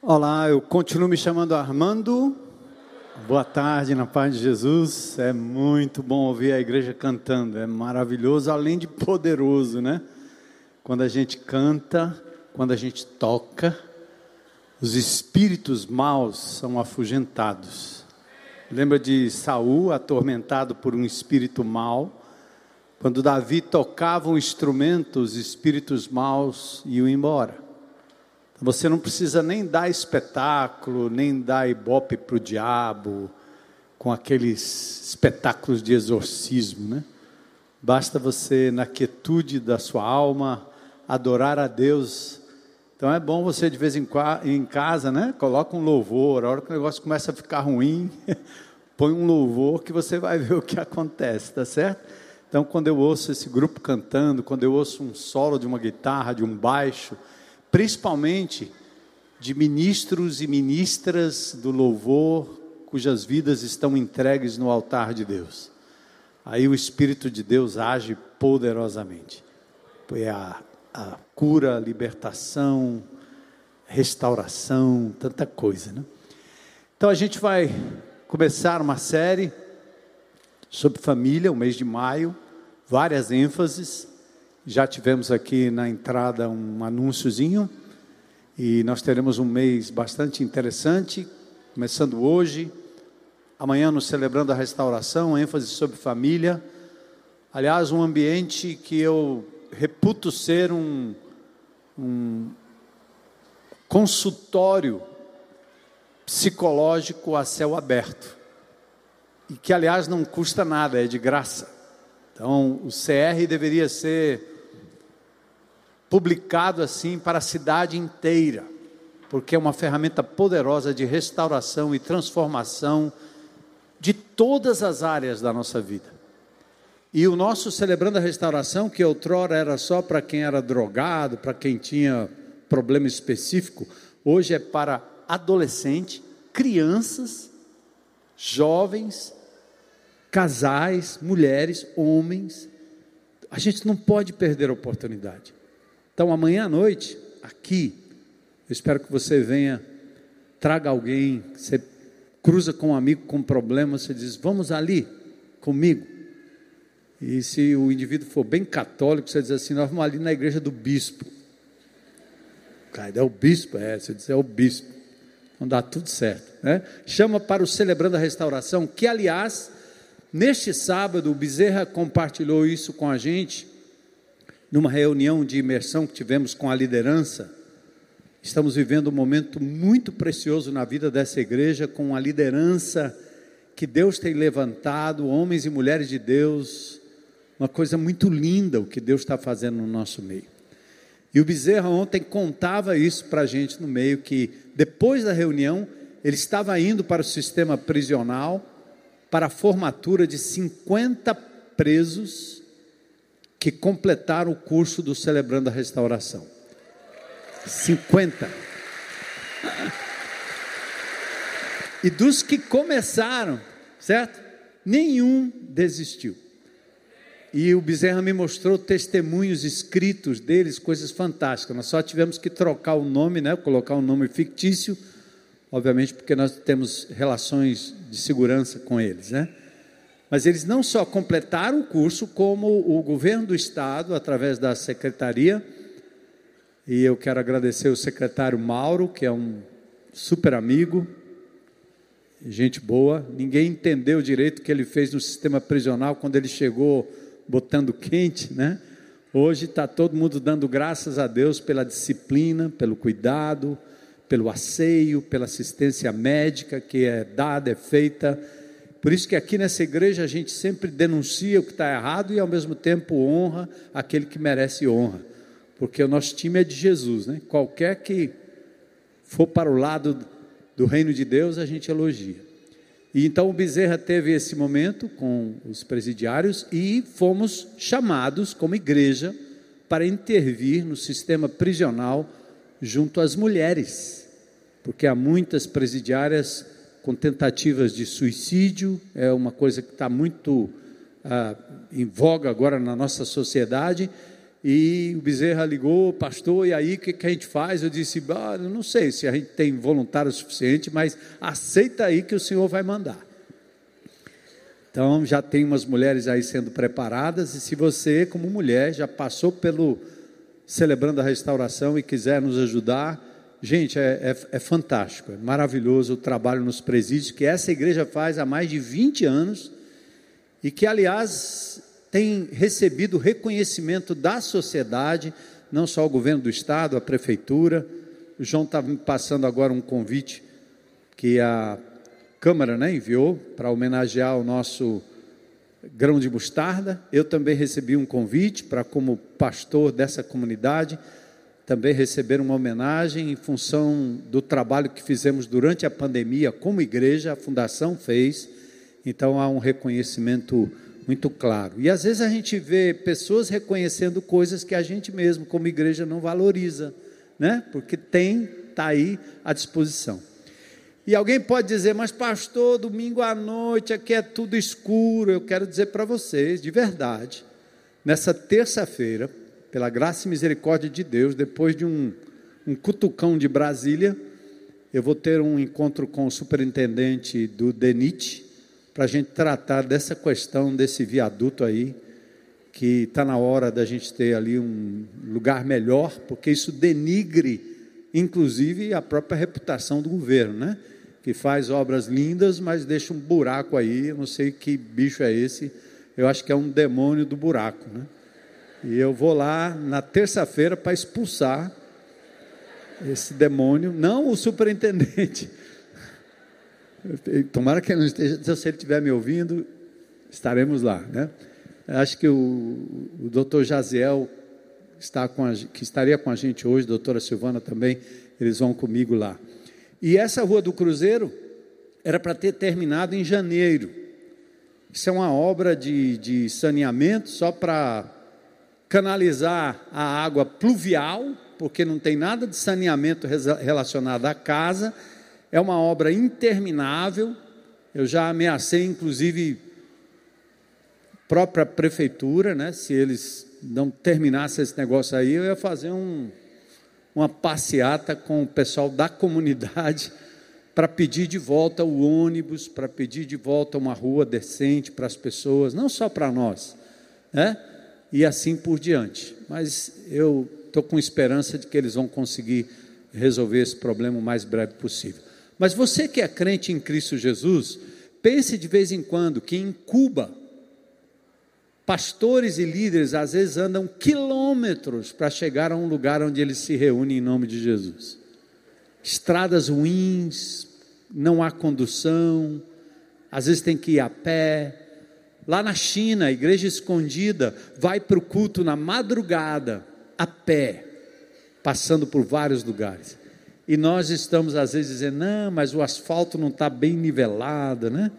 Olá, eu continuo me chamando Armando. Boa tarde, na paz de Jesus. É muito bom ouvir a igreja cantando, é maravilhoso, além de poderoso, né? Quando a gente canta, quando a gente toca, os espíritos maus são afugentados. Lembra de Saul atormentado por um espírito mau? Quando Davi tocava um instrumento, os espíritos maus iam embora. Você não precisa nem dar espetáculo, nem dar ibope para o diabo, com aqueles espetáculos de exorcismo, né? Basta você, na quietude da sua alma, adorar a Deus. Então é bom você, de vez em em casa, né? Coloca um louvor, a hora que o negócio começa a ficar ruim, põe um louvor que você vai ver o que acontece, tá certo? Então, quando eu ouço esse grupo cantando, quando eu ouço um solo de uma guitarra, de um baixo, principalmente de ministros e ministras do louvor cujas vidas estão entregues no altar de Deus. Aí o Espírito de Deus age poderosamente. É a, a cura, a libertação, restauração, tanta coisa, né? Então a gente vai começar uma série sobre família, o mês de maio, várias ênfases. Já tivemos aqui na entrada um anúnciozinho e nós teremos um mês bastante interessante, começando hoje, amanhã nos celebrando a restauração, ênfase sobre família. Aliás, um ambiente que eu reputo ser um, um consultório psicológico a céu aberto. E que, aliás, não custa nada, é de graça. Então, o CR deveria ser publicado assim para a cidade inteira, porque é uma ferramenta poderosa de restauração e transformação de todas as áreas da nossa vida. E o nosso Celebrando a Restauração, que outrora era só para quem era drogado, para quem tinha problema específico, hoje é para adolescente, crianças, jovens, casais, mulheres, homens. A gente não pode perder a oportunidade. Então, amanhã à noite, aqui, eu espero que você venha, traga alguém, você cruza com um amigo com um problema, você diz: Vamos ali comigo. E se o indivíduo for bem católico, você diz assim: Nós vamos ali na igreja do bispo. Cara, é o bispo? É, você diz: É o bispo. Não dá tudo certo. Né? Chama para o Celebrando a Restauração, que aliás, neste sábado, o Bezerra compartilhou isso com a gente numa reunião de imersão que tivemos com a liderança, estamos vivendo um momento muito precioso na vida dessa igreja, com a liderança que Deus tem levantado, homens e mulheres de Deus, uma coisa muito linda o que Deus está fazendo no nosso meio. E o Bezerra ontem contava isso para a gente no meio, que depois da reunião, ele estava indo para o sistema prisional, para a formatura de 50 presos que completaram o curso do Celebrando a Restauração. 50. E dos que começaram, certo? Nenhum desistiu. E o Bezerra me mostrou testemunhos escritos deles, coisas fantásticas. Nós só tivemos que trocar o nome, né? Colocar um nome fictício, obviamente, porque nós temos relações de segurança com eles, né? Mas eles não só completaram o curso, como o governo do estado, através da secretaria, e eu quero agradecer o secretário Mauro, que é um super amigo, gente boa. Ninguém entendeu direito o que ele fez no sistema prisional quando ele chegou botando quente, né? Hoje está todo mundo dando graças a Deus pela disciplina, pelo cuidado, pelo asseio, pela assistência médica que é dada, é feita por isso que aqui nessa igreja a gente sempre denuncia o que está errado e ao mesmo tempo honra aquele que merece honra. Porque o nosso time é de Jesus, né? Qualquer que for para o lado do reino de Deus, a gente elogia. E então o Bezerra teve esse momento com os presidiários e fomos chamados como igreja para intervir no sistema prisional junto às mulheres, porque há muitas presidiárias com tentativas de suicídio, é uma coisa que está muito ah, em voga agora na nossa sociedade, E o Bezerra ligou, pastor, e aí o que, que, a gente faz? Eu disse, ah, não sei se a gente tem voluntário suficiente, mas aceita aí que o senhor vai mandar. Então já tem umas mulheres aí sendo preparadas, e se você, como mulher, já passou pelo celebrando a restauração e quiser nos ajudar, gente, é, é, é fantástico, é maravilhoso o trabalho nos presídios que essa igreja faz há mais de 20 anos e que, aliás, tem recebido reconhecimento da sociedade, não só o governo do estado, a prefeitura. O João está me passando agora um convite que a Câmara né, enviou para homenagear o nosso grão de mostarda. Eu também recebi um convite para, como pastor dessa comunidade, também receber uma homenagem em função do trabalho que fizemos durante a pandemia como igreja, a fundação fez. Então há um reconhecimento muito claro. E às vezes a gente vê pessoas reconhecendo coisas que a gente mesmo, como igreja, não valoriza, né? Porque tem, está aí à disposição. E alguém pode dizer, mas pastor, domingo à noite aqui é tudo escuro. Eu quero dizer para vocês, de verdade, nessa terça-feira, pela graça e misericórdia de Deus, depois de um, um cutucão de Brasília, eu vou ter um encontro com o superintendente do DENIT, para a gente tratar dessa questão desse viaduto aí, que está na hora da gente ter ali um lugar melhor, porque isso denigre, inclusive, a própria reputação do governo, né? Que faz obras lindas, mas deixa um buraco aí, eu não sei que bicho é esse, eu acho que é um demônio do buraco, né? E eu vou lá na terça-feira para expulsar esse demônio, não o superintendente, Tomara que ele não esteja, se ele estiver me ouvindo, estaremos lá, né? Acho que o, o doutor Jaziel está com a, que estaria com a gente hoje, a doutora Silvana também, eles vão comigo lá. E essa Rua do Cruzeiro era para ter terminado em janeiro. Isso é uma obra de, de saneamento só para canalizar a água pluvial, porque não tem nada de saneamento relacionado à casa é uma obra interminável. Eu já ameacei, inclusive, própria prefeitura, né? Se eles não terminassem esse negócio aí, eu ia fazer um, uma passeata com o pessoal da comunidade para pedir de volta o ônibus, para pedir de volta uma rua decente para as pessoas, não só para nós, né? E assim por diante. Mas eu estou com esperança de que eles vão conseguir resolver esse problema o mais breve possível. Mas você que é crente em Cristo Jesus, pense de vez em quando que em Cuba, pastores e líderes às vezes andam quilômetros para chegar a um lugar onde eles se reúnem em nome de Jesus. Estradas ruins, não há condução, às vezes tem que ir a pé. Lá na China, a igreja escondida vai para o culto na madrugada, a pé, passando por vários lugares. E nós estamos às vezes dizendo, não, mas o asfalto não está bem nivelado, né?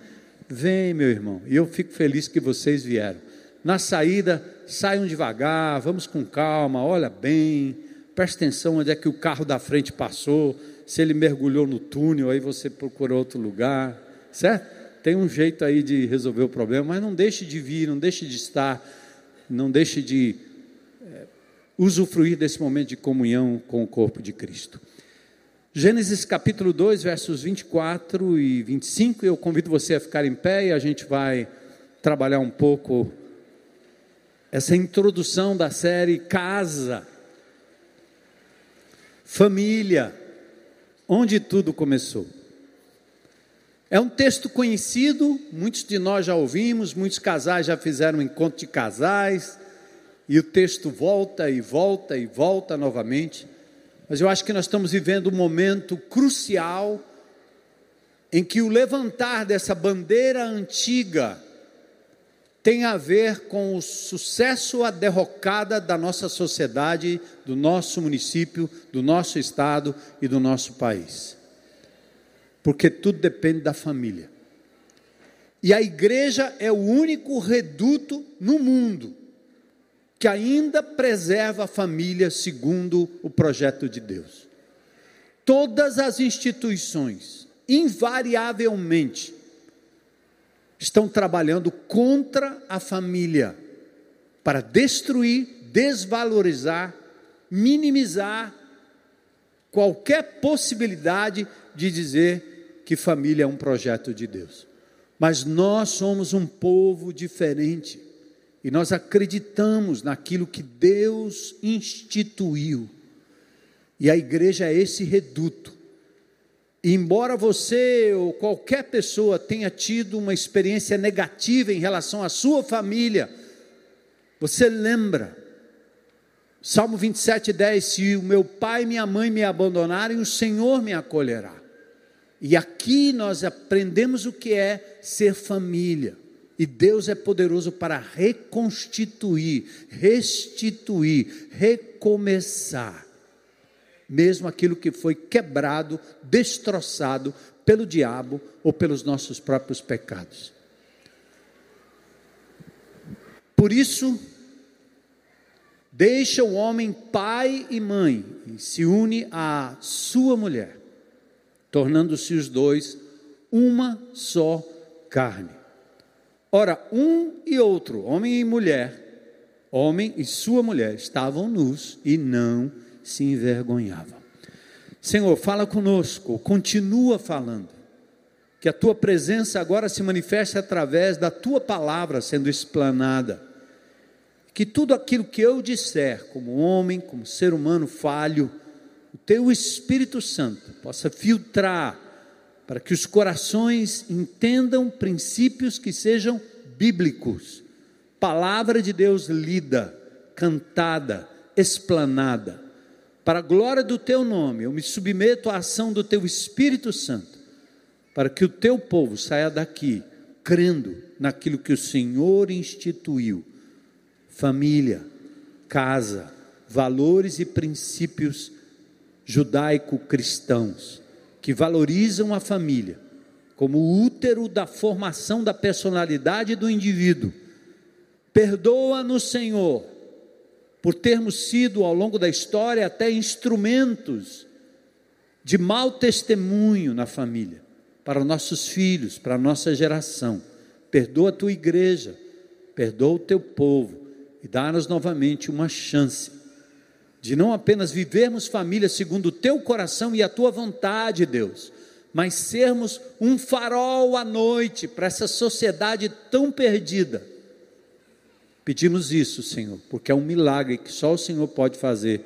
Vem, meu irmão, e eu fico feliz que vocês vieram. Na saída, saiam devagar, vamos com calma, olha bem, preste atenção onde é que o carro da frente passou, se ele mergulhou no túnel, aí você procura outro lugar, certo? Tem um jeito aí de resolver o problema, mas não deixe de vir, não deixe de estar, não deixe de é, usufruir desse momento de comunhão com o corpo de Cristo. Gênesis capítulo 2, versos 24 e 25. Eu convido você a ficar em pé e a gente vai trabalhar um pouco essa introdução da série Casa, Família, onde tudo começou. É um texto conhecido, muitos de nós já ouvimos, muitos casais já fizeram um encontro de casais, e o texto volta e volta e volta novamente. Mas eu acho que nós estamos vivendo um momento crucial em que o levantar dessa bandeira antiga tem a ver com o sucesso a derrocada da nossa sociedade, do nosso município, do nosso estado e do nosso país. Porque tudo depende da família. E a igreja é o único reduto no mundo que ainda preserva a família segundo o projeto de Deus. Todas as instituições, invariavelmente, estão trabalhando contra a família, para destruir, desvalorizar, minimizar qualquer possibilidade de dizer que família é um projeto de Deus. Mas nós somos um povo diferente e nós acreditamos naquilo que Deus instituiu. E a igreja é esse reduto. E embora você ou qualquer pessoa tenha tido uma experiência negativa em relação à sua família, você lembra Salmo 27, 10: Se o meu pai e minha mãe me abandonarem, o Senhor me acolherá. E aqui nós aprendemos o que é ser família. E Deus é poderoso para reconstituir, restituir, recomeçar, mesmo aquilo que foi quebrado, destroçado pelo diabo ou pelos nossos próprios pecados. Por isso, Deixa o homem pai e mãe e se une à sua mulher, tornando-se os dois uma só carne. Ora, um e outro, homem e mulher, homem e sua mulher, estavam nus e não se envergonhavam. Senhor, fala conosco, continua falando. Que a tua presença agora se manifeste através da tua palavra sendo explanada que tudo aquilo que eu disser, como homem, como ser humano falho, teu Espírito Santo possa filtrar para que os corações entendam princípios que sejam bíblicos. Palavra de Deus lida, cantada, explanada. Para a glória do teu nome, eu me submeto à ação do teu Espírito Santo, para que o teu povo saia daqui crendo naquilo que o Senhor instituiu família, casa, valores e princípios judaico-cristãos que valorizam a família como útero da formação da personalidade do indivíduo. Perdoa-nos, Senhor, por termos sido ao longo da história até instrumentos de mau testemunho na família, para nossos filhos, para a nossa geração. Perdoa a tua igreja, perdoa o teu povo e dá-nos novamente uma chance de não apenas vivermos família segundo o teu coração e a tua vontade, Deus, mas sermos um farol à noite para essa sociedade tão perdida. Pedimos isso, Senhor, porque é um milagre que só o Senhor pode fazer,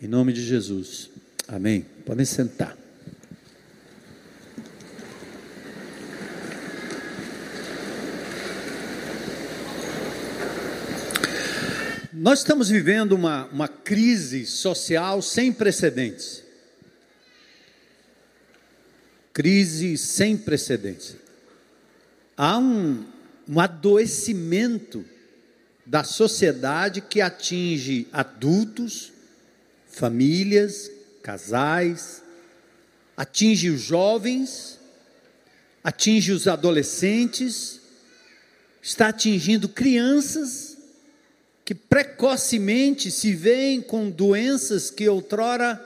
em nome de Jesus. Amém. Podem sentar. Nós estamos vivendo uma, uma crise social sem precedentes. Crise sem precedentes. Há um, um adoecimento da sociedade que atinge adultos, famílias, casais, atinge os jovens, atinge os adolescentes, está atingindo crianças que precocemente se veem com doenças que outrora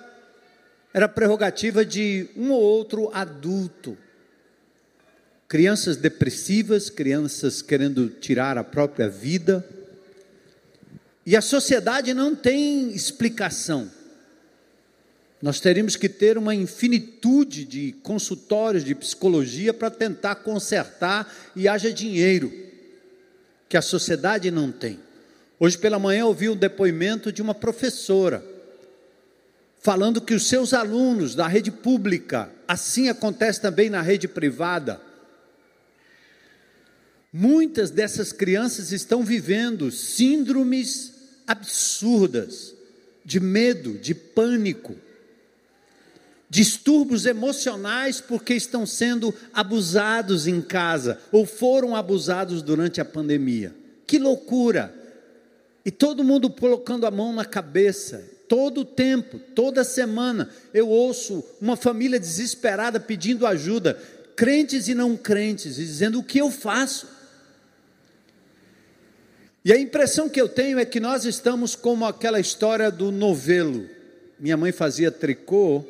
era prerrogativa de um ou outro adulto. Crianças depressivas, crianças querendo tirar a própria vida. E a sociedade não tem explicação. Nós teríamos que ter uma infinitude de consultórios de psicologia para tentar consertar e haja dinheiro, que a sociedade não tem. Hoje pela manhã ouvi um depoimento de uma professora, falando que os seus alunos da rede pública, assim acontece também na rede privada, muitas dessas crianças estão vivendo síndromes absurdas, de medo, de pânico, distúrbios emocionais porque estão sendo abusados em casa ou foram abusados durante a pandemia. Que loucura! E todo mundo colocando a mão na cabeça, todo o tempo, toda semana, eu ouço uma família desesperada pedindo ajuda, crentes e não crentes, e dizendo: o que eu faço? E a impressão que eu tenho é que nós estamos como aquela história do novelo. Minha mãe fazia tricô,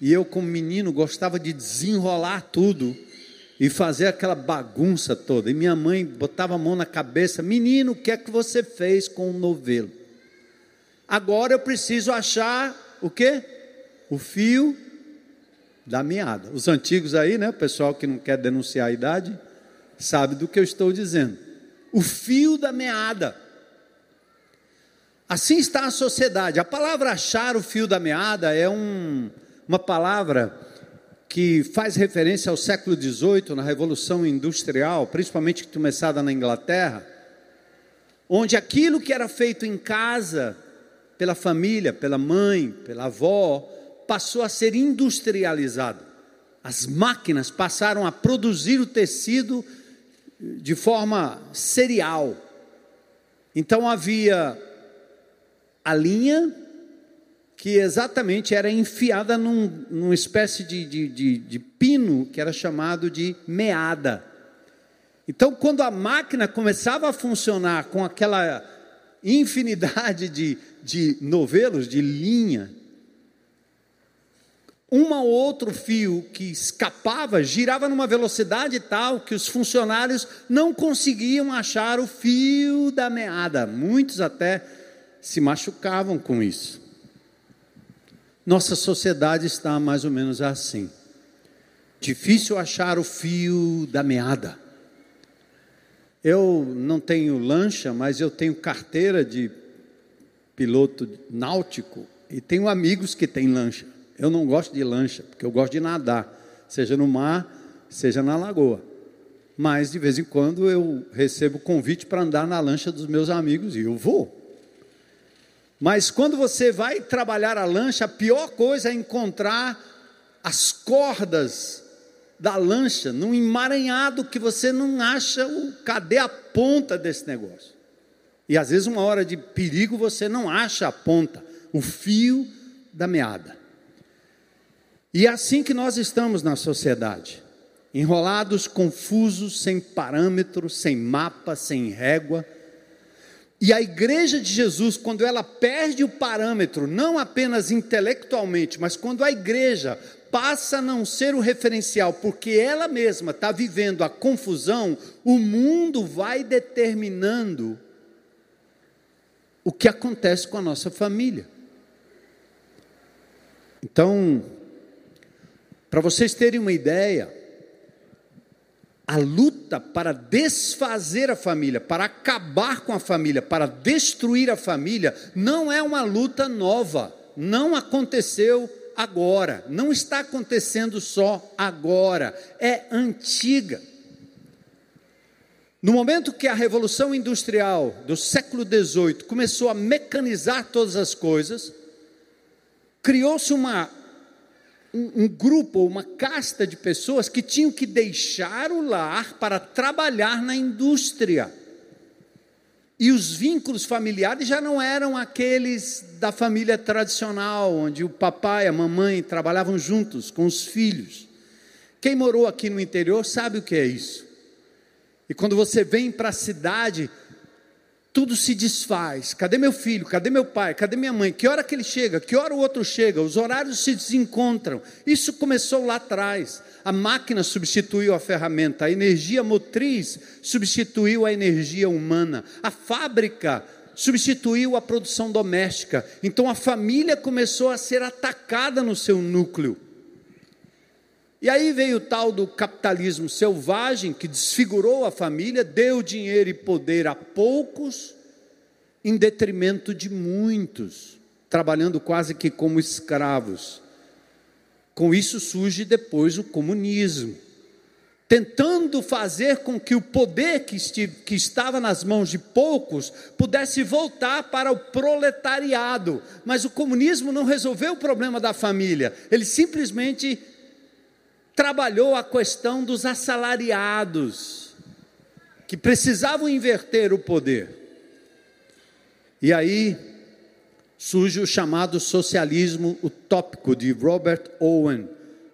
e eu, como menino, gostava de desenrolar tudo e fazer aquela bagunça toda. E minha mãe botava a mão na cabeça: Menino, o que é que você fez com o novelo? Agora eu preciso achar o quê? O fio da meada. Os antigos aí, né, pessoal que não quer denunciar a idade, sabe do que eu estou dizendo. O fio da meada. Assim está a sociedade. A palavra achar o fio da meada é um, uma palavra que faz referência ao século XVIII, na Revolução Industrial, principalmente começada na Inglaterra, onde aquilo que era feito em casa, pela família, pela mãe, pela avó, passou a ser industrializado. As máquinas passaram a produzir o tecido de forma serial. Então havia a linha que exatamente era enfiada num, numa espécie de, de, de, de pino que era chamado de meada. Então, quando a máquina começava a funcionar com aquela infinidade de, de novelos, de linha, um ou outro fio que escapava girava numa velocidade tal que os funcionários não conseguiam achar o fio da meada. Muitos até se machucavam com isso. Nossa sociedade está mais ou menos assim. Difícil achar o fio da meada. Eu não tenho lancha, mas eu tenho carteira de piloto náutico e tenho amigos que têm lancha. Eu não gosto de lancha, porque eu gosto de nadar, seja no mar, seja na lagoa. Mas de vez em quando eu recebo convite para andar na lancha dos meus amigos e eu vou. Mas quando você vai trabalhar a lancha, a pior coisa é encontrar as cordas da lancha num emaranhado que você não acha o cadê a ponta desse negócio. E às vezes uma hora de perigo você não acha a ponta, o fio da meada. E é assim que nós estamos na sociedade, enrolados, confusos, sem parâmetros, sem mapa, sem régua, e a igreja de Jesus, quando ela perde o parâmetro, não apenas intelectualmente, mas quando a igreja passa a não ser o referencial, porque ela mesma está vivendo a confusão, o mundo vai determinando o que acontece com a nossa família. Então, para vocês terem uma ideia, a luta para desfazer a família, para acabar com a família, para destruir a família, não é uma luta nova, não aconteceu agora, não está acontecendo só agora, é antiga. No momento que a Revolução Industrial do século XVIII começou a mecanizar todas as coisas, criou-se uma um, um grupo, uma casta de pessoas que tinham que deixar o lar para trabalhar na indústria. E os vínculos familiares já não eram aqueles da família tradicional, onde o papai e a mamãe trabalhavam juntos com os filhos. Quem morou aqui no interior sabe o que é isso. E quando você vem para a cidade, tudo se desfaz. Cadê meu filho? Cadê meu pai? Cadê minha mãe? Que hora que ele chega? Que hora o outro chega? Os horários se desencontram. Isso começou lá atrás. A máquina substituiu a ferramenta, a energia motriz substituiu a energia humana, a fábrica substituiu a produção doméstica. Então a família começou a ser atacada no seu núcleo. E aí veio o tal do capitalismo selvagem que desfigurou a família, deu dinheiro e poder a poucos, em detrimento de muitos, trabalhando quase que como escravos. Com isso surge depois o comunismo, tentando fazer com que o poder que, que estava nas mãos de poucos pudesse voltar para o proletariado. Mas o comunismo não resolveu o problema da família, ele simplesmente trabalhou a questão dos assalariados, que precisavam inverter o poder. E aí surge o chamado socialismo utópico de Robert Owen,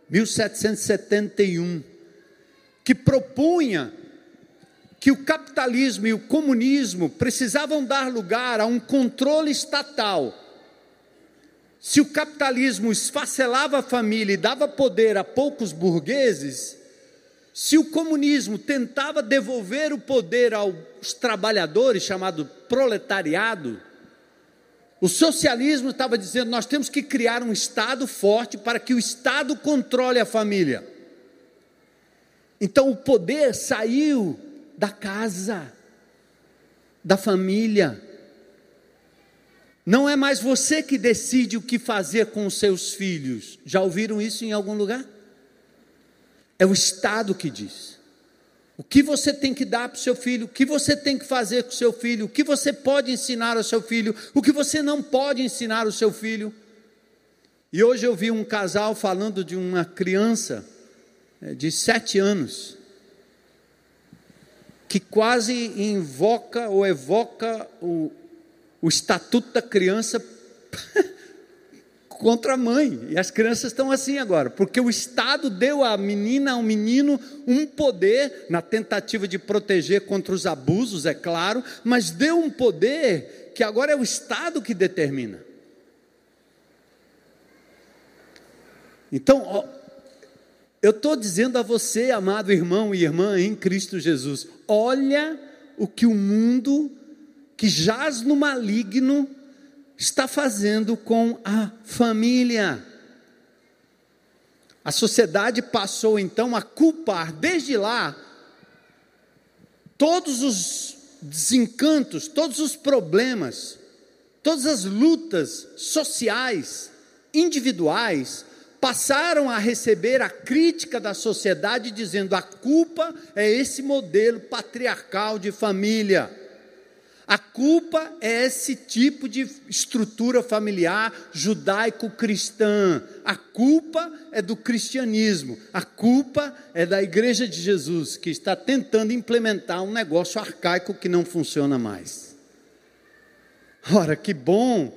1771, que propunha que o capitalismo e o comunismo precisavam dar lugar a um controle estatal se o capitalismo esfacelava a família e dava poder a poucos burgueses, se o comunismo tentava devolver o poder aos trabalhadores, chamado proletariado, O socialismo estava dizendo: nós temos que criar um Estado forte para que o Estado controle a família. Então o poder saiu da casa, da família. Não é mais você que decide o que fazer com os seus filhos. Já ouviram isso em algum lugar? É o Estado que diz. O que você tem que dar para o seu filho, o que você tem que fazer com o seu filho, o que você pode ensinar ao seu filho, o que você não pode ensinar ao seu filho. E hoje eu vi um casal falando de uma criança é, de sete anos, que quase invoca ou evoca o, o estatuto da criança contra a mãe. E as crianças estão assim agora, porque o Estado deu à menina, ao menino, um poder na tentativa de proteger contra os abusos, é claro, mas deu um poder que agora é o Estado que determina. Então, ó, eu estou dizendo a você, amado irmão e irmã em Cristo Jesus, olha o que o mundo que jaz no maligno está fazendo com a família. A sociedade passou então a culpar desde lá todos os desencantos, todos os problemas, todas as lutas sociais, individuais, passaram a receber a crítica da sociedade dizendo a culpa é esse modelo patriarcal de família. A culpa é esse tipo de estrutura familiar judaico-cristã. A culpa é do cristianismo. A culpa é da igreja de Jesus, que está tentando implementar um negócio arcaico que não funciona mais. Ora, que bom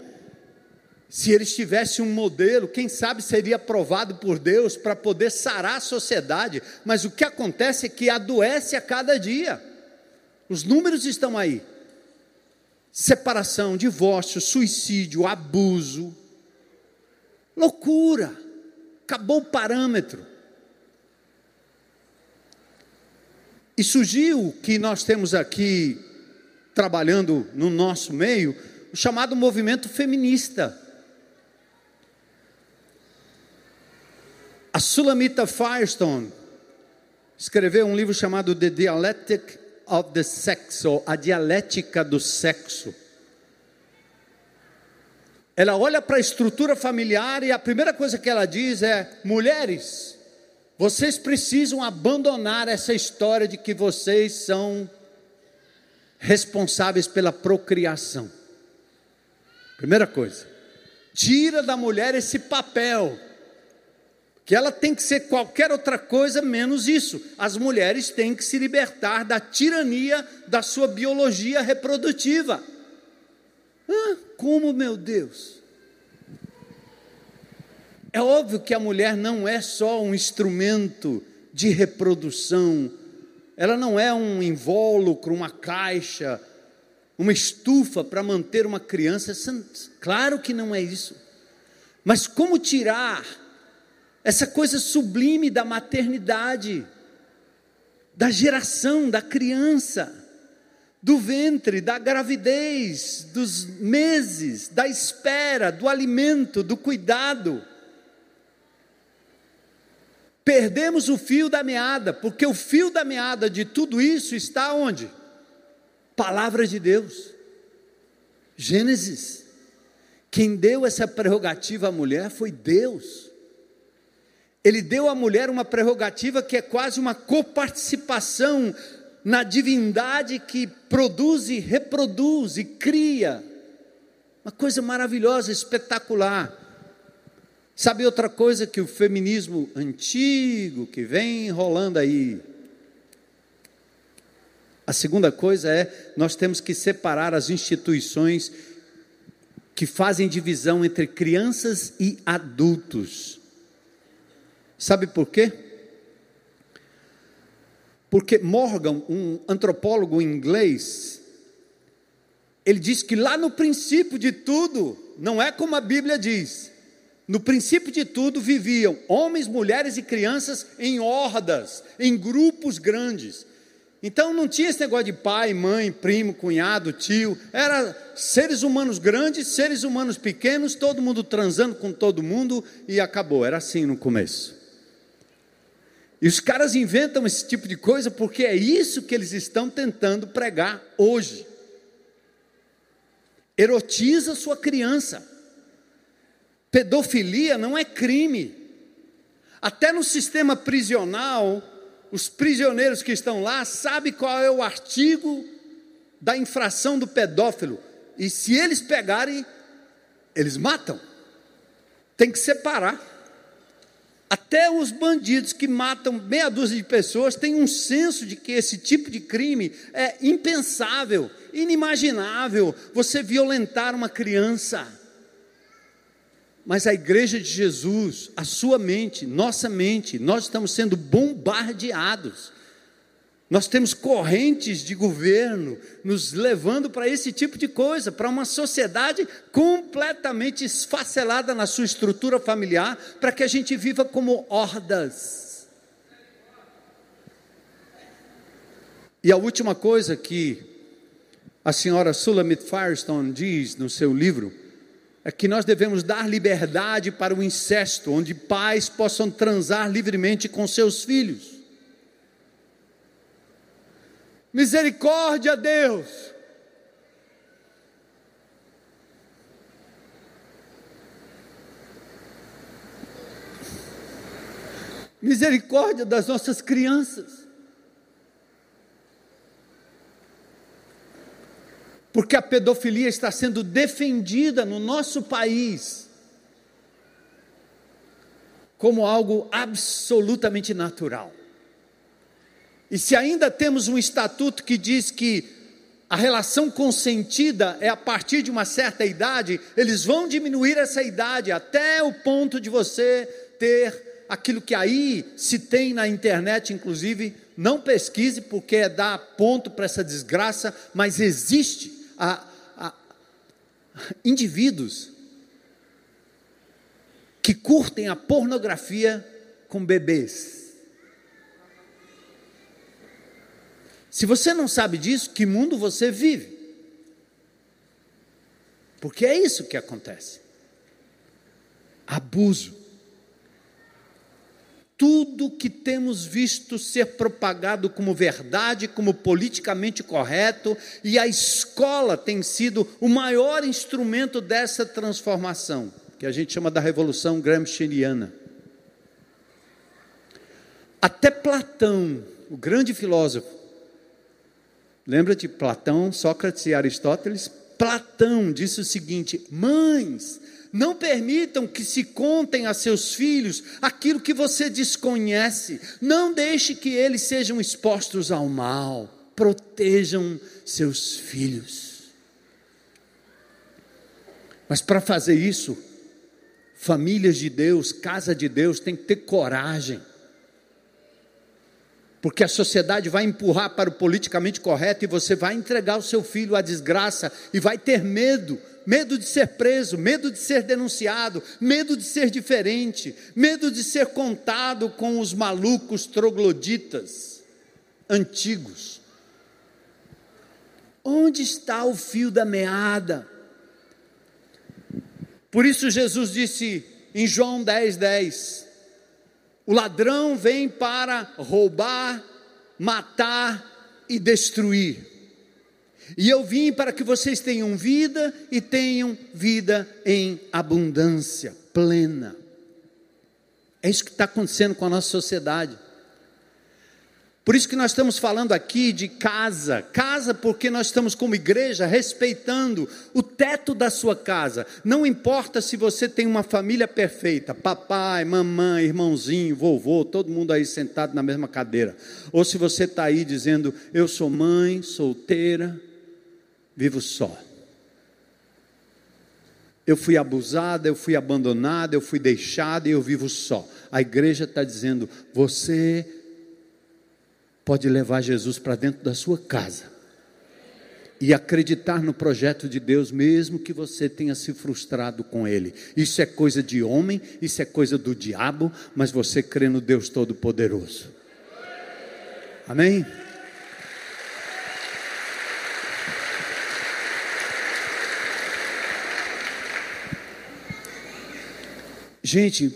se eles tivessem um modelo, quem sabe seria aprovado por Deus para poder sarar a sociedade, mas o que acontece é que adoece a cada dia. Os números estão aí: separação, divórcio, suicídio, abuso, loucura, acabou o parâmetro. E surgiu que nós temos aqui, trabalhando no nosso meio, o chamado movimento feminista. A Sulamita Firestone escreveu um livro chamado The Dialectic of the Sex, ou A Dialética do Sexo. Ela olha para a estrutura familiar e a primeira coisa que ela diz é: mulheres, vocês precisam abandonar essa história de que vocês são responsáveis pela procriação. Primeira coisa, tira da mulher esse papel que ela tem que ser qualquer outra coisa menos isso. As mulheres têm que se libertar da tirania da sua biologia reprodutiva. Ah, como, meu Deus? É óbvio que a mulher não é só um instrumento de reprodução, ela não é um invólucro, uma caixa, uma estufa para manter uma criança. Claro que não é isso. Mas como tirar essa coisa sublime da maternidade, da geração, da criança, do ventre, da gravidez, dos meses, da espera, do alimento, do cuidado. Perdemos o fio da meada, porque o fio da meada de tudo isso está onde? Palavra de Deus. Gênesis. Quem deu essa prerrogativa à mulher foi Deus. Ele deu à mulher uma prerrogativa que é quase uma coparticipação na divindade que produz e reproduz e cria. Uma coisa maravilhosa, espetacular. Sabe outra coisa que o feminismo antigo que vem rolando aí? A segunda coisa é nós temos que separar as instituições que fazem divisão entre crianças e adultos. Sabe por quê? Porque Morgan, um antropólogo inglês, ele diz que lá no princípio de tudo, não é como a Bíblia diz, no princípio de tudo viviam homens, mulheres e crianças em hordas, em grupos grandes. Então não tinha esse negócio de pai, mãe, primo, cunhado, tio. Era seres humanos grandes, seres humanos pequenos, todo mundo transando com todo mundo e acabou. Era assim no começo. E os caras inventam esse tipo de coisa porque é isso que eles estão tentando pregar hoje. Erotiza sua criança. Pedofilia não é crime. Até no sistema prisional, os prisioneiros que estão lá sabem qual é o artigo da infração do pedófilo. E se eles pegarem, eles matam. Tem que separar. Até os bandidos que matam meia dúzia de pessoas têm um senso de que esse tipo de crime é impensável, inimaginável. Você violentar uma criança. Mas a igreja de Jesus, a sua mente, nossa mente, nós estamos sendo bombardeados. Nós temos correntes de governo nos levando para esse tipo de coisa, para uma sociedade completamente esfacelada na sua estrutura familiar, para que a gente viva como hordas. E a última coisa que a senhora Sulamit Firestone diz no seu livro, é que nós devemos dar liberdade para o incesto, onde pais possam transar livremente com seus filhos. Misericórdia, Deus! Misericórdia das nossas crianças. porque a pedofilia está sendo defendida no nosso país como algo absolutamente natural. E se ainda temos um estatuto que diz que a relação consentida é a partir de uma certa idade, eles vão diminuir essa idade até o ponto de você ter aquilo que aí se tem na internet, inclusive, não pesquise porque é dar ponto para essa desgraça, mas existe a, a indivíduos que curtem a pornografia com bebês. Se você não sabe disso, que mundo você vive? Porque é isso que acontece. Abuso tudo que temos visto ser propagado como verdade, como politicamente correto, e a escola tem sido o maior instrumento dessa transformação, que a gente chama da Revolução Gramsciana. Até Platão, o grande filósofo, lembra de Platão, Sócrates e Aristóteles? Platão disse o seguinte: mães, não permitam que se contem a seus filhos aquilo que você desconhece. Não deixe que eles sejam expostos ao mal. Protejam seus filhos. Mas para fazer isso, famílias de Deus, casa de Deus, tem que ter coragem. Porque a sociedade vai empurrar para o politicamente correto e você vai entregar o seu filho à desgraça e vai ter medo medo de ser preso, medo de ser denunciado, medo de ser diferente, medo de ser contado com os malucos trogloditas antigos. Onde está o fio da meada? Por isso Jesus disse em João 10, 10: O ladrão vem para roubar, matar e destruir. E eu vim para que vocês tenham vida e tenham vida em abundância, plena. É isso que está acontecendo com a nossa sociedade. Por isso que nós estamos falando aqui de casa. Casa porque nós estamos como igreja respeitando o teto da sua casa. Não importa se você tem uma família perfeita, papai, mamãe, irmãozinho, vovô, todo mundo aí sentado na mesma cadeira. Ou se você está aí dizendo, eu sou mãe, solteira, vivo só. Eu fui abusada, eu fui abandonada, eu fui deixada e eu vivo só. A igreja está dizendo: você pode levar Jesus para dentro da sua casa e acreditar no projeto de Deus, mesmo que você tenha se frustrado com ele. Isso é coisa de homem, isso é coisa do diabo, mas você crê no Deus Todo-Poderoso. Amém? Gente,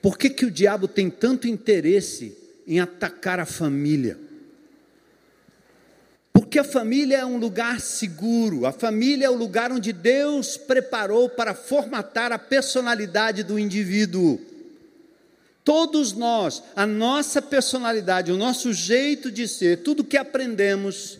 por que, que o diabo tem tanto interesse em atacar a família? Porque a família é um lugar seguro, a família é o lugar onde Deus preparou para formatar a personalidade do indivíduo. Todos nós, a nossa personalidade, o nosso jeito de ser, tudo que aprendemos,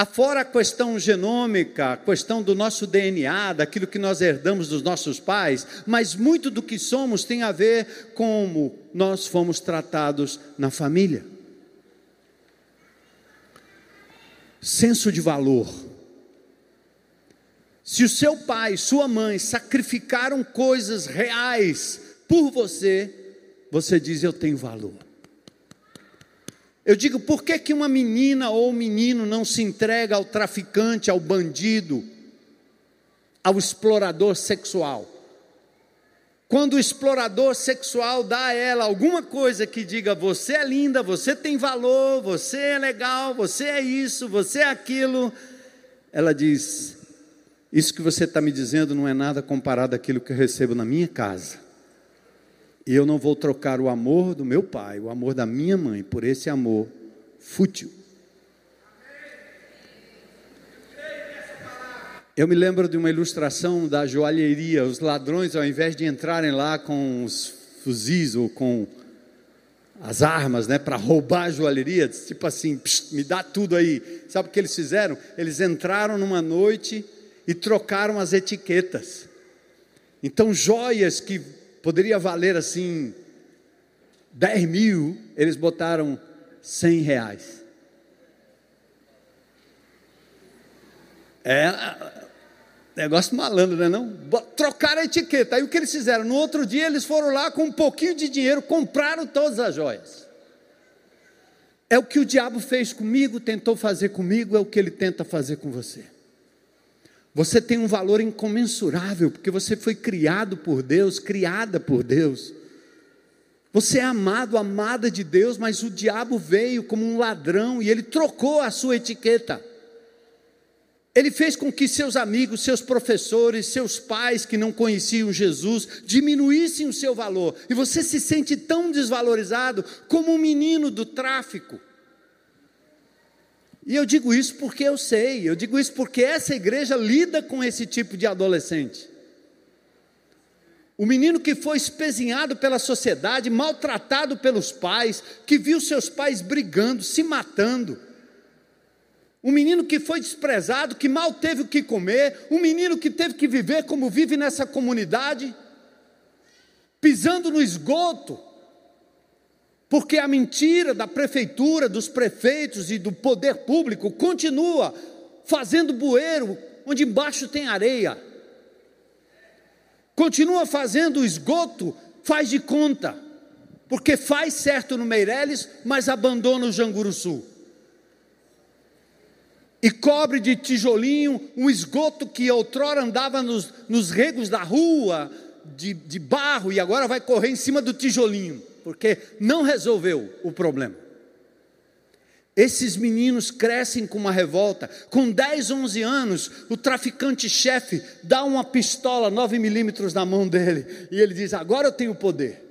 Afora a questão genômica, a questão do nosso DNA, daquilo que nós herdamos dos nossos pais, mas muito do que somos tem a ver com como nós fomos tratados na família. Senso de valor. Se o seu pai, sua mãe sacrificaram coisas reais por você, você diz: Eu tenho valor. Eu digo, por que, que uma menina ou um menino não se entrega ao traficante, ao bandido, ao explorador sexual? Quando o explorador sexual dá a ela alguma coisa que diga: você é linda, você tem valor, você é legal, você é isso, você é aquilo, ela diz: Isso que você está me dizendo não é nada comparado àquilo que eu recebo na minha casa. Eu não vou trocar o amor do meu pai, o amor da minha mãe, por esse amor fútil. Eu me lembro de uma ilustração da joalheria. Os ladrões, ao invés de entrarem lá com os fuzis ou com as armas, né, para roubar a joalheria, tipo assim, me dá tudo aí. Sabe o que eles fizeram? Eles entraram numa noite e trocaram as etiquetas. Então, joias que poderia valer assim 10 mil, eles botaram 100 reais. É negócio malandro, né não? Trocaram a etiqueta. Aí o que eles fizeram? No outro dia eles foram lá com um pouquinho de dinheiro, compraram todas as joias. É o que o diabo fez comigo, tentou fazer comigo, é o que ele tenta fazer com você. Você tem um valor incomensurável, porque você foi criado por Deus, criada por Deus. Você é amado, amada de Deus, mas o diabo veio como um ladrão e ele trocou a sua etiqueta. Ele fez com que seus amigos, seus professores, seus pais que não conheciam Jesus diminuíssem o seu valor. E você se sente tão desvalorizado como um menino do tráfico. E eu digo isso porque eu sei, eu digo isso porque essa igreja lida com esse tipo de adolescente. O menino que foi espezinhado pela sociedade, maltratado pelos pais, que viu seus pais brigando, se matando. Um menino que foi desprezado, que mal teve o que comer, um menino que teve que viver como vive nessa comunidade, pisando no esgoto, porque a mentira da prefeitura, dos prefeitos e do poder público continua fazendo bueiro onde embaixo tem areia. Continua fazendo esgoto, faz de conta. Porque faz certo no Meireles, mas abandona o Janguruçu. E cobre de tijolinho um esgoto que outrora andava nos, nos regos da rua, de, de barro, e agora vai correr em cima do tijolinho porque não resolveu o problema. Esses meninos crescem com uma revolta. Com 10, 11 anos, o traficante-chefe dá uma pistola 9 milímetros na mão dele. E ele diz: Agora eu tenho poder.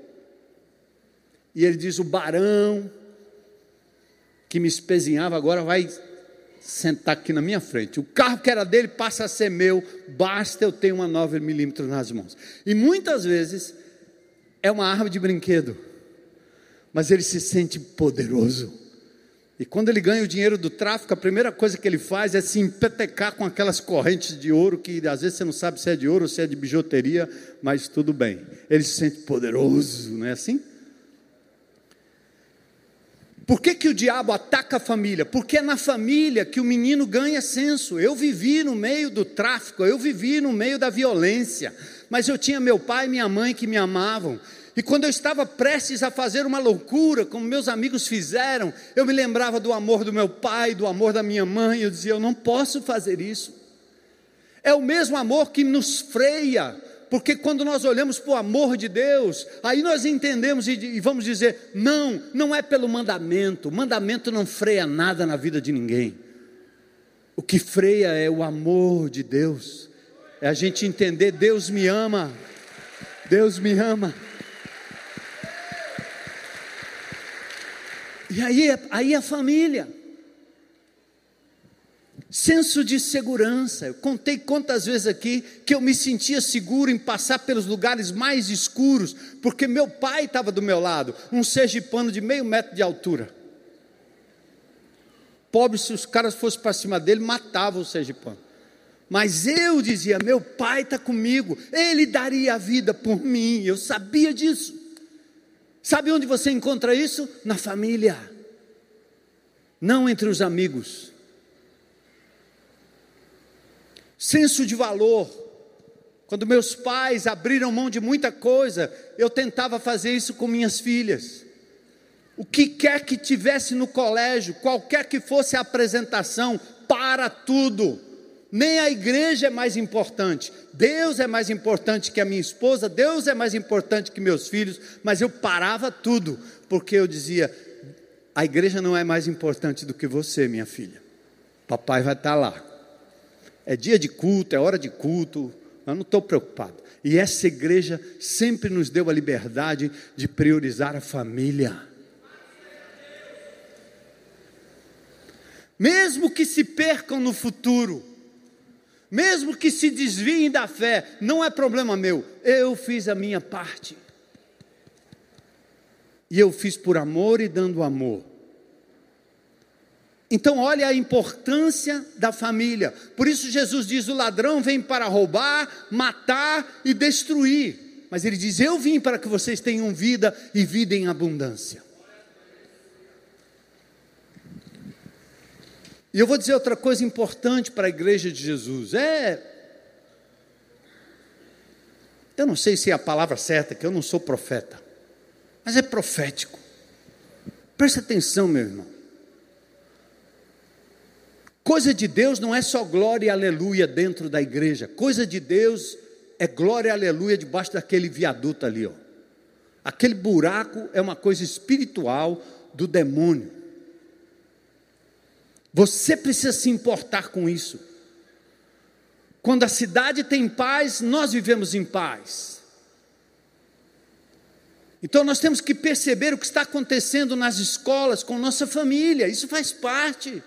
E ele diz: O barão que me espezinhava agora vai sentar aqui na minha frente. O carro que era dele passa a ser meu. Basta eu ter uma 9 milímetros nas mãos. E muitas vezes é uma arma de brinquedo mas ele se sente poderoso. E quando ele ganha o dinheiro do tráfico, a primeira coisa que ele faz é se empetecar com aquelas correntes de ouro que às vezes você não sabe se é de ouro ou se é de bijuteria, mas tudo bem. Ele se sente poderoso, não é assim? Por que, que o diabo ataca a família? Porque é na família que o menino ganha senso. Eu vivi no meio do tráfico, eu vivi no meio da violência, mas eu tinha meu pai e minha mãe que me amavam. E quando eu estava prestes a fazer uma loucura, como meus amigos fizeram, eu me lembrava do amor do meu pai, do amor da minha mãe, eu dizia: eu não posso fazer isso. É o mesmo amor que nos freia, porque quando nós olhamos para o amor de Deus, aí nós entendemos e, e vamos dizer: não, não é pelo mandamento, o mandamento não freia nada na vida de ninguém. O que freia é o amor de Deus, é a gente entender: Deus me ama. Deus me ama. E aí, aí a família. Senso de segurança. Eu contei quantas vezes aqui que eu me sentia seguro em passar pelos lugares mais escuros, porque meu pai estava do meu lado, um sergipano de meio metro de altura. Pobre, se os caras fossem para cima dele, matavam o sergipano. Mas eu dizia: meu pai está comigo, ele daria a vida por mim, eu sabia disso. Sabe onde você encontra isso? Na família, não entre os amigos. Senso de valor. Quando meus pais abriram mão de muita coisa, eu tentava fazer isso com minhas filhas. O que quer que tivesse no colégio, qualquer que fosse a apresentação, para tudo nem a igreja é mais importante. Deus é mais importante que a minha esposa, Deus é mais importante que meus filhos, mas eu parava tudo, porque eu dizia: a igreja não é mais importante do que você, minha filha. Papai vai estar lá. É dia de culto, é hora de culto, eu não estou preocupado. E essa igreja sempre nos deu a liberdade de priorizar a família. Mesmo que se percam no futuro, mesmo que se desviem da fé, não é problema meu, eu fiz a minha parte. E eu fiz por amor e dando amor. Então, olha a importância da família. Por isso, Jesus diz: o ladrão vem para roubar, matar e destruir. Mas ele diz: Eu vim para que vocês tenham vida e vida em abundância. E eu vou dizer outra coisa importante para a igreja de Jesus: é. Eu não sei se é a palavra certa, que eu não sou profeta, mas é profético. Preste atenção, meu irmão. Coisa de Deus não é só glória e aleluia dentro da igreja, coisa de Deus é glória e aleluia debaixo daquele viaduto ali, ó. Aquele buraco é uma coisa espiritual do demônio. Você precisa se importar com isso. Quando a cidade tem paz, nós vivemos em paz. Então nós temos que perceber o que está acontecendo nas escolas com nossa família, isso faz parte.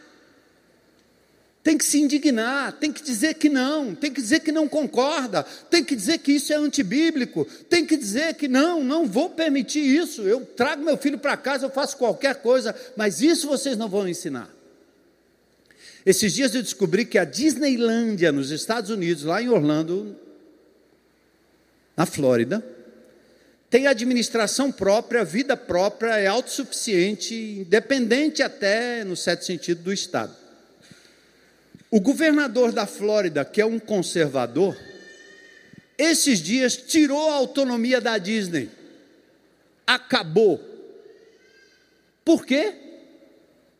Tem que se indignar, tem que dizer que não, tem que dizer que não concorda, tem que dizer que isso é antibíblico, tem que dizer que não, não vou permitir isso. Eu trago meu filho para casa, eu faço qualquer coisa, mas isso vocês não vão ensinar. Esses dias eu descobri que a Disneylândia, nos Estados Unidos, lá em Orlando, na Flórida, tem administração própria, vida própria, é autossuficiente, independente até, no certo sentido, do Estado. O governador da Flórida, que é um conservador, esses dias tirou a autonomia da Disney. Acabou. Por quê?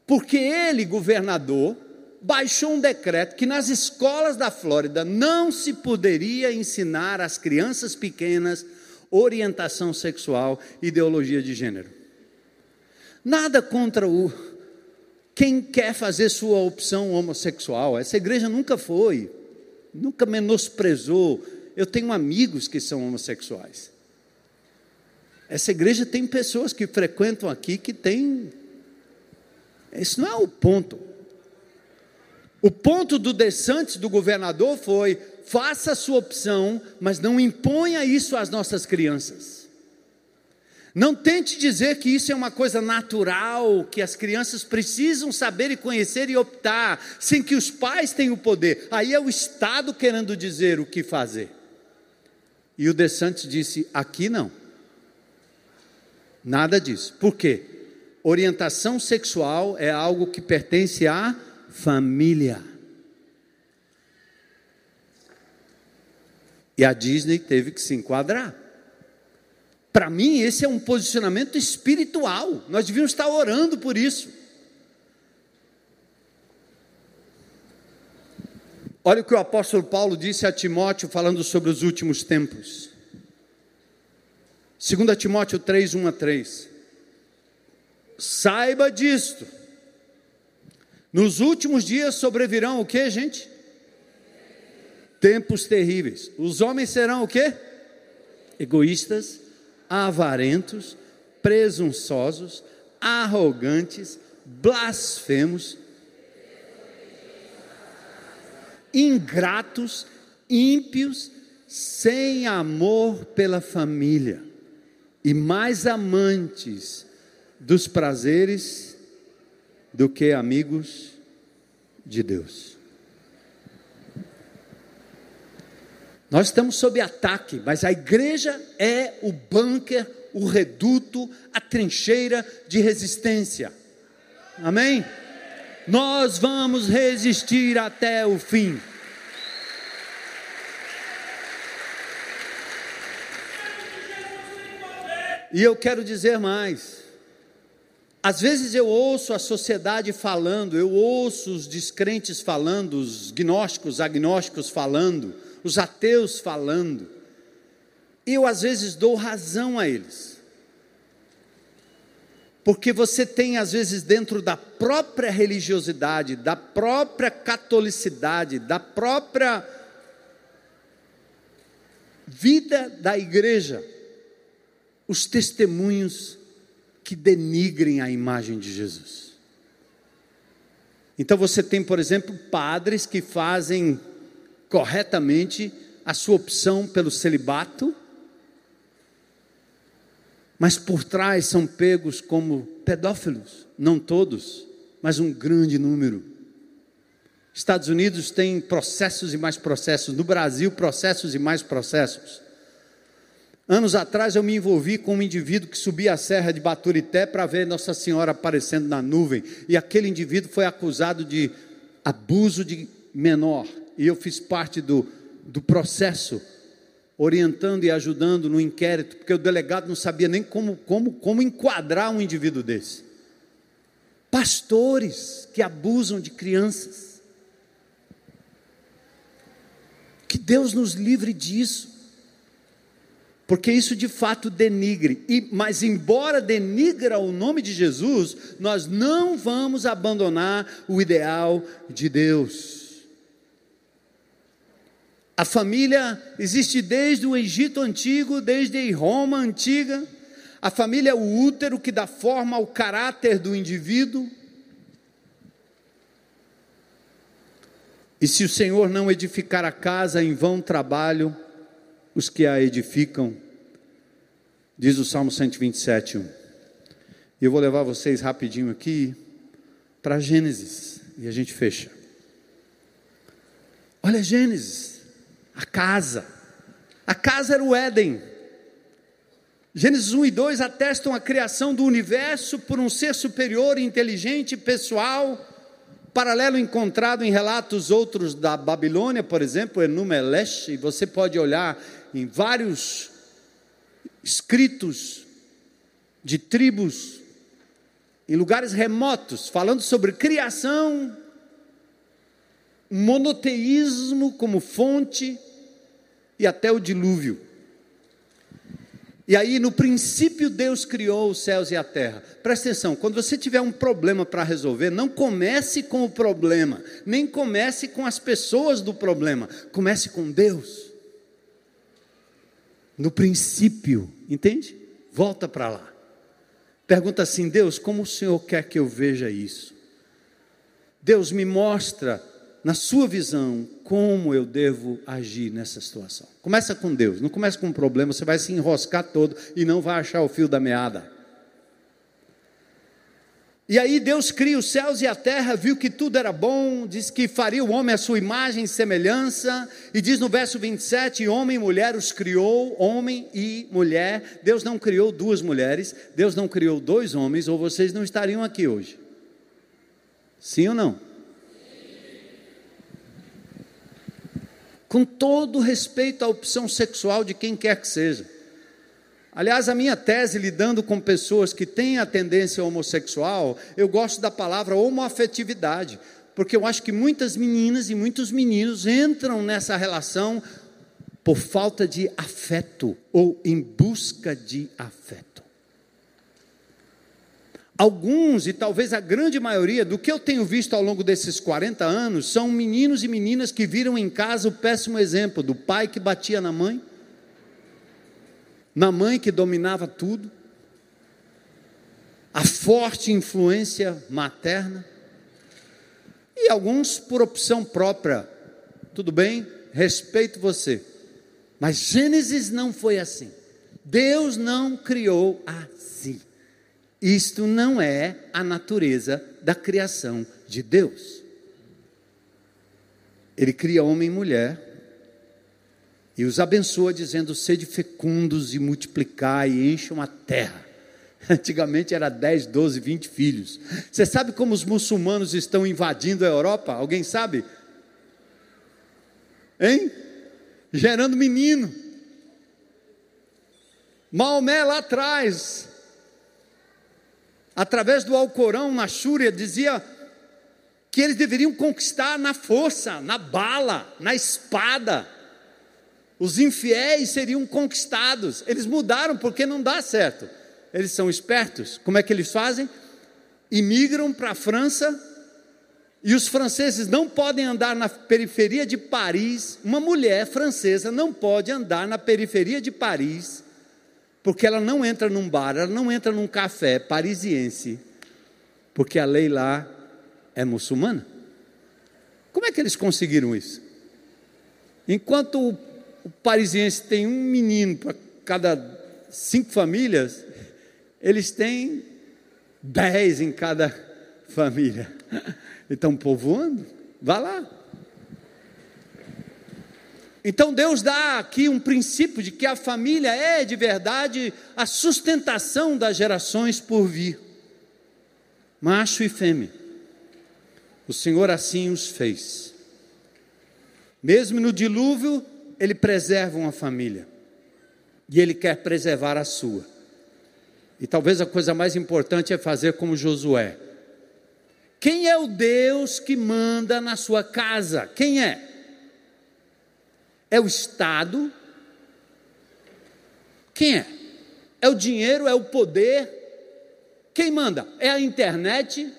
Porque ele, governador, baixou um decreto que nas escolas da Flórida não se poderia ensinar às crianças pequenas orientação sexual ideologia de gênero. Nada contra o quem quer fazer sua opção homossexual. Essa igreja nunca foi, nunca menosprezou. Eu tenho amigos que são homossexuais. Essa igreja tem pessoas que frequentam aqui que têm. Isso não é o ponto. O ponto do descante do governador foi: faça a sua opção, mas não imponha isso às nossas crianças. Não tente dizer que isso é uma coisa natural, que as crianças precisam saber e conhecer e optar, sem que os pais tenham o poder. Aí é o Estado querendo dizer o que fazer. E o Desante disse: aqui não. Nada disso. Por quê? Orientação sexual é algo que pertence a família. E a Disney teve que se enquadrar. Para mim, esse é um posicionamento espiritual. Nós devíamos estar orando por isso. Olha o que o apóstolo Paulo disse a Timóteo falando sobre os últimos tempos. 2 Timóteo 3, 1 a 3. Saiba disto nos últimos dias sobrevirão o que, gente? Tempos terríveis. Os homens serão o que? egoístas, avarentos, presunçosos, arrogantes, blasfemos, ingratos, ímpios, sem amor pela família e mais amantes dos prazeres do que amigos de Deus. Nós estamos sob ataque, mas a igreja é o bunker, o reduto, a trincheira de resistência. Amém? Nós vamos resistir até o fim. E eu quero dizer mais. Às vezes eu ouço a sociedade falando, eu ouço os descrentes falando, os gnósticos, agnósticos falando, os ateus falando. E eu às vezes dou razão a eles. Porque você tem, às vezes, dentro da própria religiosidade, da própria catolicidade, da própria vida da igreja, os testemunhos que denigrem a imagem de Jesus. Então você tem, por exemplo, padres que fazem corretamente a sua opção pelo celibato, mas por trás são pegos como pedófilos, não todos, mas um grande número. Estados Unidos tem processos e mais processos, no Brasil, processos e mais processos. Anos atrás eu me envolvi com um indivíduo que subia a serra de Baturité para ver Nossa Senhora aparecendo na nuvem, e aquele indivíduo foi acusado de abuso de menor e eu fiz parte do, do processo, orientando e ajudando no inquérito, porque o delegado não sabia nem como, como, como enquadrar um indivíduo desse. Pastores que abusam de crianças. Que Deus nos livre disso. Porque isso de fato denigre. E, mas embora denigra o nome de Jesus, nós não vamos abandonar o ideal de Deus. A família existe desde o Egito antigo, desde Roma antiga. A família é o útero que dá forma ao caráter do indivíduo. E se o Senhor não edificar a casa, em vão trabalho os que a edificam, diz o Salmo 127, 1. E eu vou levar vocês rapidinho aqui para Gênesis, e a gente fecha. Olha Gênesis a casa. A casa era o Éden. Gênesis 1 e 2 atestam a criação do universo por um ser superior, inteligente, pessoal, paralelo encontrado em relatos outros da Babilônia, por exemplo, Enumelesh, e você pode olhar em vários escritos de tribos em lugares remotos, falando sobre criação, monoteísmo como fonte e até o dilúvio. E aí, no princípio, Deus criou os céus e a terra. Presta atenção, quando você tiver um problema para resolver, não comece com o problema, nem comece com as pessoas do problema, comece com Deus. No princípio, entende? Volta para lá. Pergunta assim: Deus, como o Senhor quer que eu veja isso? Deus me mostra na sua visão, como eu devo agir nessa situação. Começa com Deus, não começa com um problema, você vai se enroscar todo e não vai achar o fio da meada. E aí Deus cria os céus e a terra, viu que tudo era bom, diz que faria o homem a sua imagem e semelhança, e diz no verso 27: homem e mulher os criou, homem e mulher. Deus não criou duas mulheres, Deus não criou dois homens, ou vocês não estariam aqui hoje. Sim ou não? com todo respeito à opção sexual de quem quer que seja. Aliás, a minha tese lidando com pessoas que têm a tendência homossexual, eu gosto da palavra homoafetividade, porque eu acho que muitas meninas e muitos meninos entram nessa relação por falta de afeto ou em busca de afeto. Alguns, e talvez a grande maioria, do que eu tenho visto ao longo desses 40 anos, são meninos e meninas que viram em casa o péssimo exemplo do pai que batia na mãe, na mãe que dominava tudo, a forte influência materna, e alguns por opção própria. Tudo bem, respeito você. Mas Gênesis não foi assim. Deus não criou assim. Isto não é a natureza da criação de Deus. Ele cria homem e mulher e os abençoa dizendo: sede fecundos e multiplicai e encham a terra. Antigamente era 10, 12, 20 filhos. Você sabe como os muçulmanos estão invadindo a Europa? Alguém sabe? Hein? Gerando menino. Maomé lá atrás, através do Alcorão, na Xúria, dizia que eles deveriam conquistar na força, na bala, na espada. Os infiéis seriam conquistados. Eles mudaram porque não dá certo. Eles são espertos. Como é que eles fazem? Imigram para a França e os franceses não podem andar na periferia de Paris. Uma mulher francesa não pode andar na periferia de Paris porque ela não entra num bar, ela não entra num café parisiense, porque a lei lá é muçulmana. Como é que eles conseguiram isso? Enquanto o, parisiense tem um menino para cada cinco famílias, eles têm dez em cada família. E estão povoando? Vá lá. Então Deus dá aqui um princípio de que a família é de verdade a sustentação das gerações por vir, macho e fêmea. O Senhor assim os fez. Mesmo no dilúvio, Ele preserva uma família e Ele quer preservar a sua. E talvez a coisa mais importante é fazer como Josué. Quem é o Deus que manda na sua casa? Quem é? É o Estado? Quem é? É o dinheiro? É o poder? Quem manda? É a internet?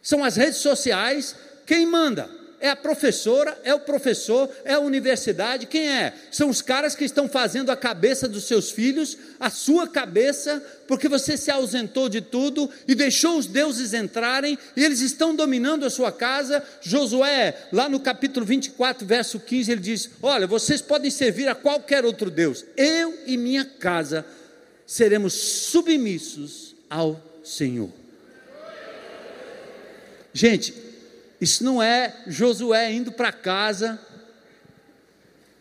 São as redes sociais? Quem manda? É a professora, é o professor, é a universidade, quem é? São os caras que estão fazendo a cabeça dos seus filhos, a sua cabeça, porque você se ausentou de tudo e deixou os deuses entrarem, e eles estão dominando a sua casa. Josué, lá no capítulo 24, verso 15, ele diz: Olha, vocês podem servir a qualquer outro Deus, eu e minha casa seremos submissos ao Senhor. Gente, isso não é Josué indo para casa,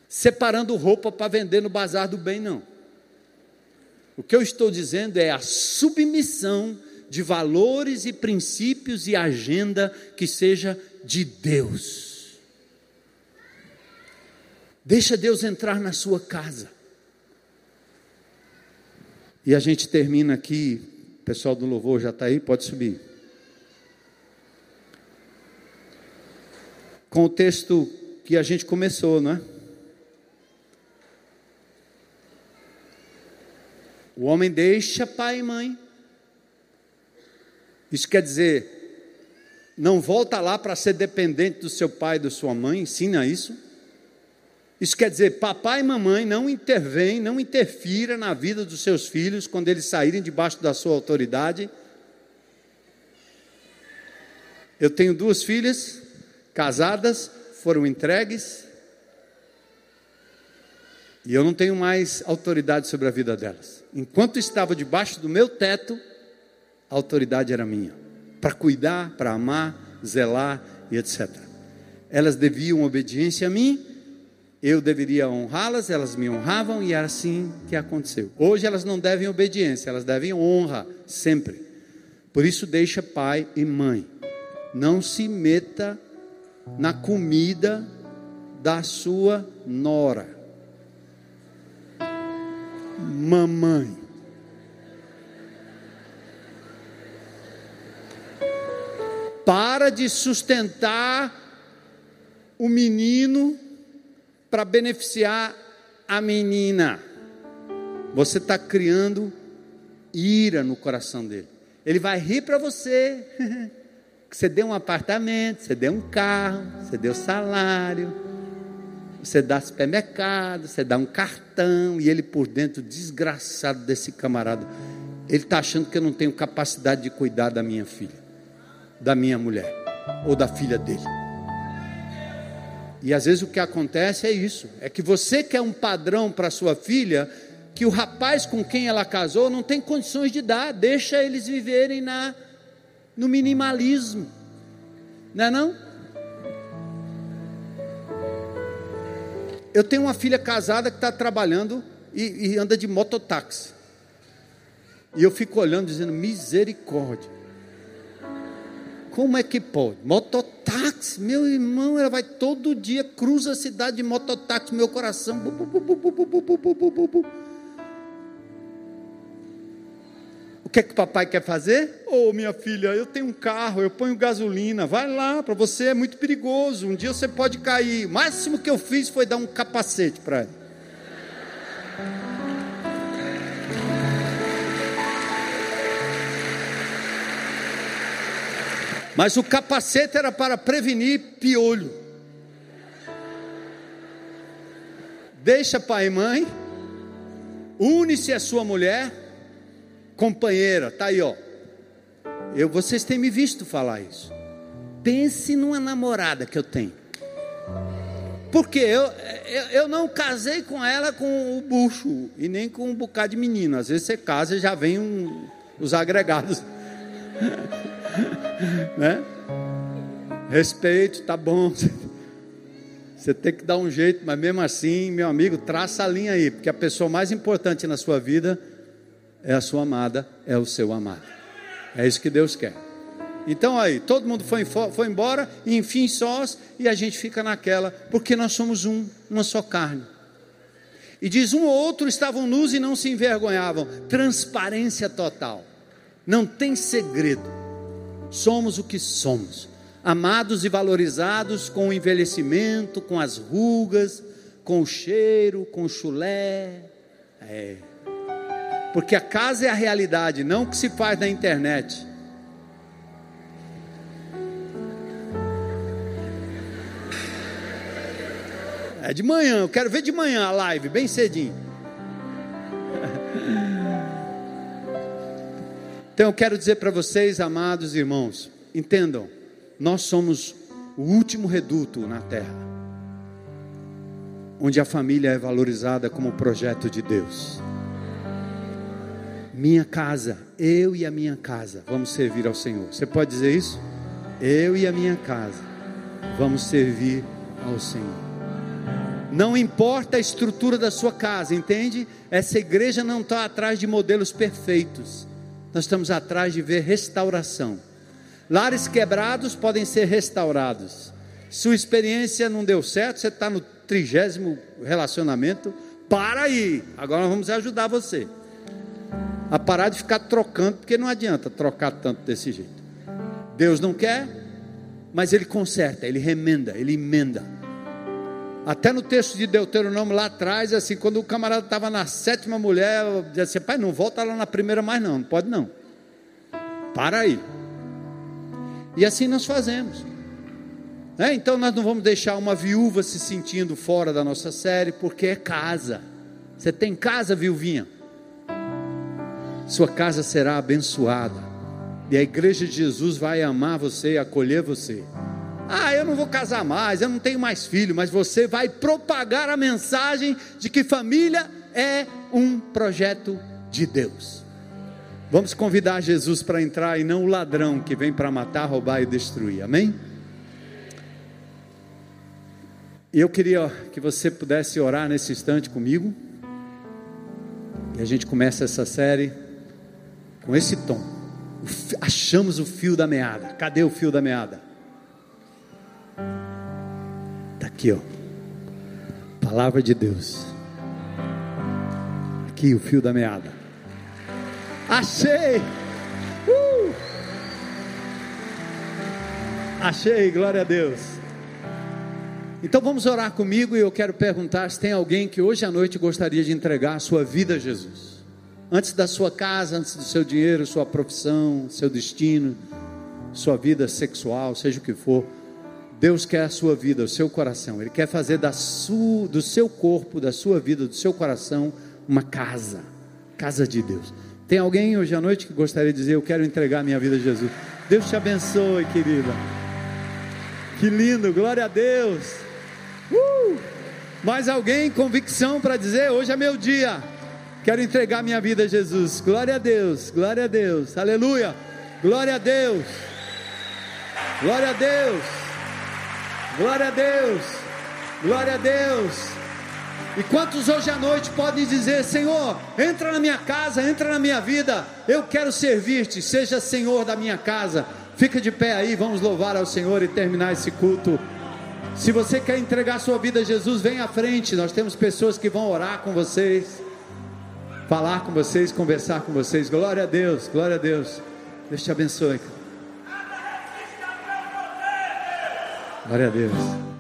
separando roupa para vender no bazar do bem, não. O que eu estou dizendo é a submissão de valores e princípios e agenda que seja de Deus. Deixa Deus entrar na sua casa. E a gente termina aqui, o pessoal do louvor já está aí, pode subir. Com o texto que a gente começou, não é? O homem deixa pai e mãe. Isso quer dizer, não volta lá para ser dependente do seu pai e da sua mãe, ensina isso. Isso quer dizer, papai e mamãe não intervêm, não interfira na vida dos seus filhos quando eles saírem debaixo da sua autoridade. Eu tenho duas filhas, casadas, foram entregues, e eu não tenho mais autoridade sobre a vida delas. Enquanto estava debaixo do meu teto, a autoridade era minha, para cuidar, para amar, zelar e etc. Elas deviam obediência a mim, eu deveria honrá-las, elas me honravam e era assim que aconteceu. Hoje elas não devem obediência, elas devem honra sempre. Por isso deixa pai e mãe. Não se meta na comida da sua nora. Mamãe. Para de sustentar o menino para beneficiar a menina. Você está criando ira no coração dele. Ele vai rir para você. Você deu um apartamento, você deu um carro, você deu salário. você dá supermercado, você dá um cartão, e ele por dentro, desgraçado desse camarada, ele está achando que eu não tenho capacidade de cuidar da minha filha, da minha mulher, ou da filha dele. E às vezes o que acontece é isso: é que você quer um padrão para sua filha que o rapaz com quem ela casou não tem condições de dar, deixa eles viverem na, no minimalismo, não é não? Eu tenho uma filha casada que está trabalhando e, e anda de mototáxi. E eu fico olhando, dizendo: misericórdia. Como é que pode? Mototáxi, meu irmão, ela vai todo dia, cruza a cidade de mototáxi, meu coração. Bu, bu, bu, o que é que o papai quer fazer? Ô oh, minha filha, eu tenho um carro, eu ponho gasolina, vai lá, para você é muito perigoso, um dia você pode cair. O máximo que eu fiz foi dar um capacete para ele. Mas o capacete era para prevenir piolho. Deixa pai e mãe, une-se a sua mulher, companheira, tá aí ó. Eu, vocês têm me visto falar isso. Pense numa namorada que eu tenho. Porque eu, eu, eu, não casei com ela com o bucho e nem com um bocado de menino. Às vezes você casa e já vem um, os agregados. né? Respeito, tá bom. Você tem que dar um jeito, mas mesmo assim, meu amigo, traça a linha aí, porque a pessoa mais importante na sua vida é a sua amada, é o seu amado. É isso que Deus quer. Então aí, todo mundo foi, foi embora, e enfim sós, e a gente fica naquela, porque nós somos um, uma só carne. E diz: um ou outro estavam nus e não se envergonhavam. Transparência total. Não tem segredo somos o que somos, amados e valorizados com o envelhecimento, com as rugas, com o cheiro, com o chulé. É. Porque a casa é a realidade, não o que se faz na internet. É de manhã, eu quero ver de manhã a live, bem cedinho. Então eu quero dizer para vocês, amados irmãos, entendam, nós somos o último reduto na terra, onde a família é valorizada como projeto de Deus. Minha casa, eu e a minha casa, vamos servir ao Senhor. Você pode dizer isso? Eu e a minha casa, vamos servir ao Senhor. Não importa a estrutura da sua casa, entende? Essa igreja não está atrás de modelos perfeitos. Nós estamos atrás de ver restauração. Lares quebrados podem ser restaurados. Sua experiência não deu certo, você está no trigésimo relacionamento, para aí. Agora vamos ajudar você a parar de ficar trocando, porque não adianta trocar tanto desse jeito. Deus não quer, mas Ele conserta, Ele remenda, Ele emenda. Até no texto de Deuteronômio lá atrás, assim, quando o camarada estava na sétima mulher, dizia assim: pai, não volta lá na primeira mais, não, não pode não. Para aí. E assim nós fazemos. É, então nós não vamos deixar uma viúva se sentindo fora da nossa série, porque é casa. Você tem casa, viuvinha? Sua casa será abençoada. E a igreja de Jesus vai amar você e acolher você. Ah, eu não vou casar mais, eu não tenho mais filho, mas você vai propagar a mensagem de que família é um projeto de Deus. Vamos convidar Jesus para entrar e não o ladrão que vem para matar, roubar e destruir. Amém? Eu queria que você pudesse orar nesse instante comigo. E a gente começa essa série com esse tom. Achamos o fio da meada. Cadê o fio da meada? Aqui, ó. Palavra de Deus. Aqui o fio da meada. Achei! Uh! Achei, glória a Deus. Então vamos orar comigo e eu quero perguntar se tem alguém que hoje à noite gostaria de entregar a sua vida a Jesus. Antes da sua casa, antes do seu dinheiro, sua profissão, seu destino, sua vida sexual, seja o que for Deus quer a sua vida, o seu coração. Ele quer fazer da sua, do seu corpo, da sua vida, do seu coração, uma casa. Casa de Deus. Tem alguém hoje à noite que gostaria de dizer: Eu quero entregar minha vida a Jesus? Deus te abençoe, querida. Que lindo, glória a Deus. Uh! Mais alguém, convicção para dizer: Hoje é meu dia. Quero entregar minha vida a Jesus. Glória a Deus, glória a Deus, aleluia. Glória a Deus, glória a Deus. Glória a Deus. Glória a Deus. E quantos hoje à noite podem dizer: Senhor, entra na minha casa, entra na minha vida, eu quero servir-te, seja Senhor da minha casa. Fica de pé aí, vamos louvar ao Senhor e terminar esse culto. Se você quer entregar sua vida a Jesus, vem à frente. Nós temos pessoas que vão orar com vocês, falar com vocês, conversar com vocês. Glória a Deus, glória a Deus. Deus te abençoe. Glória a Deus.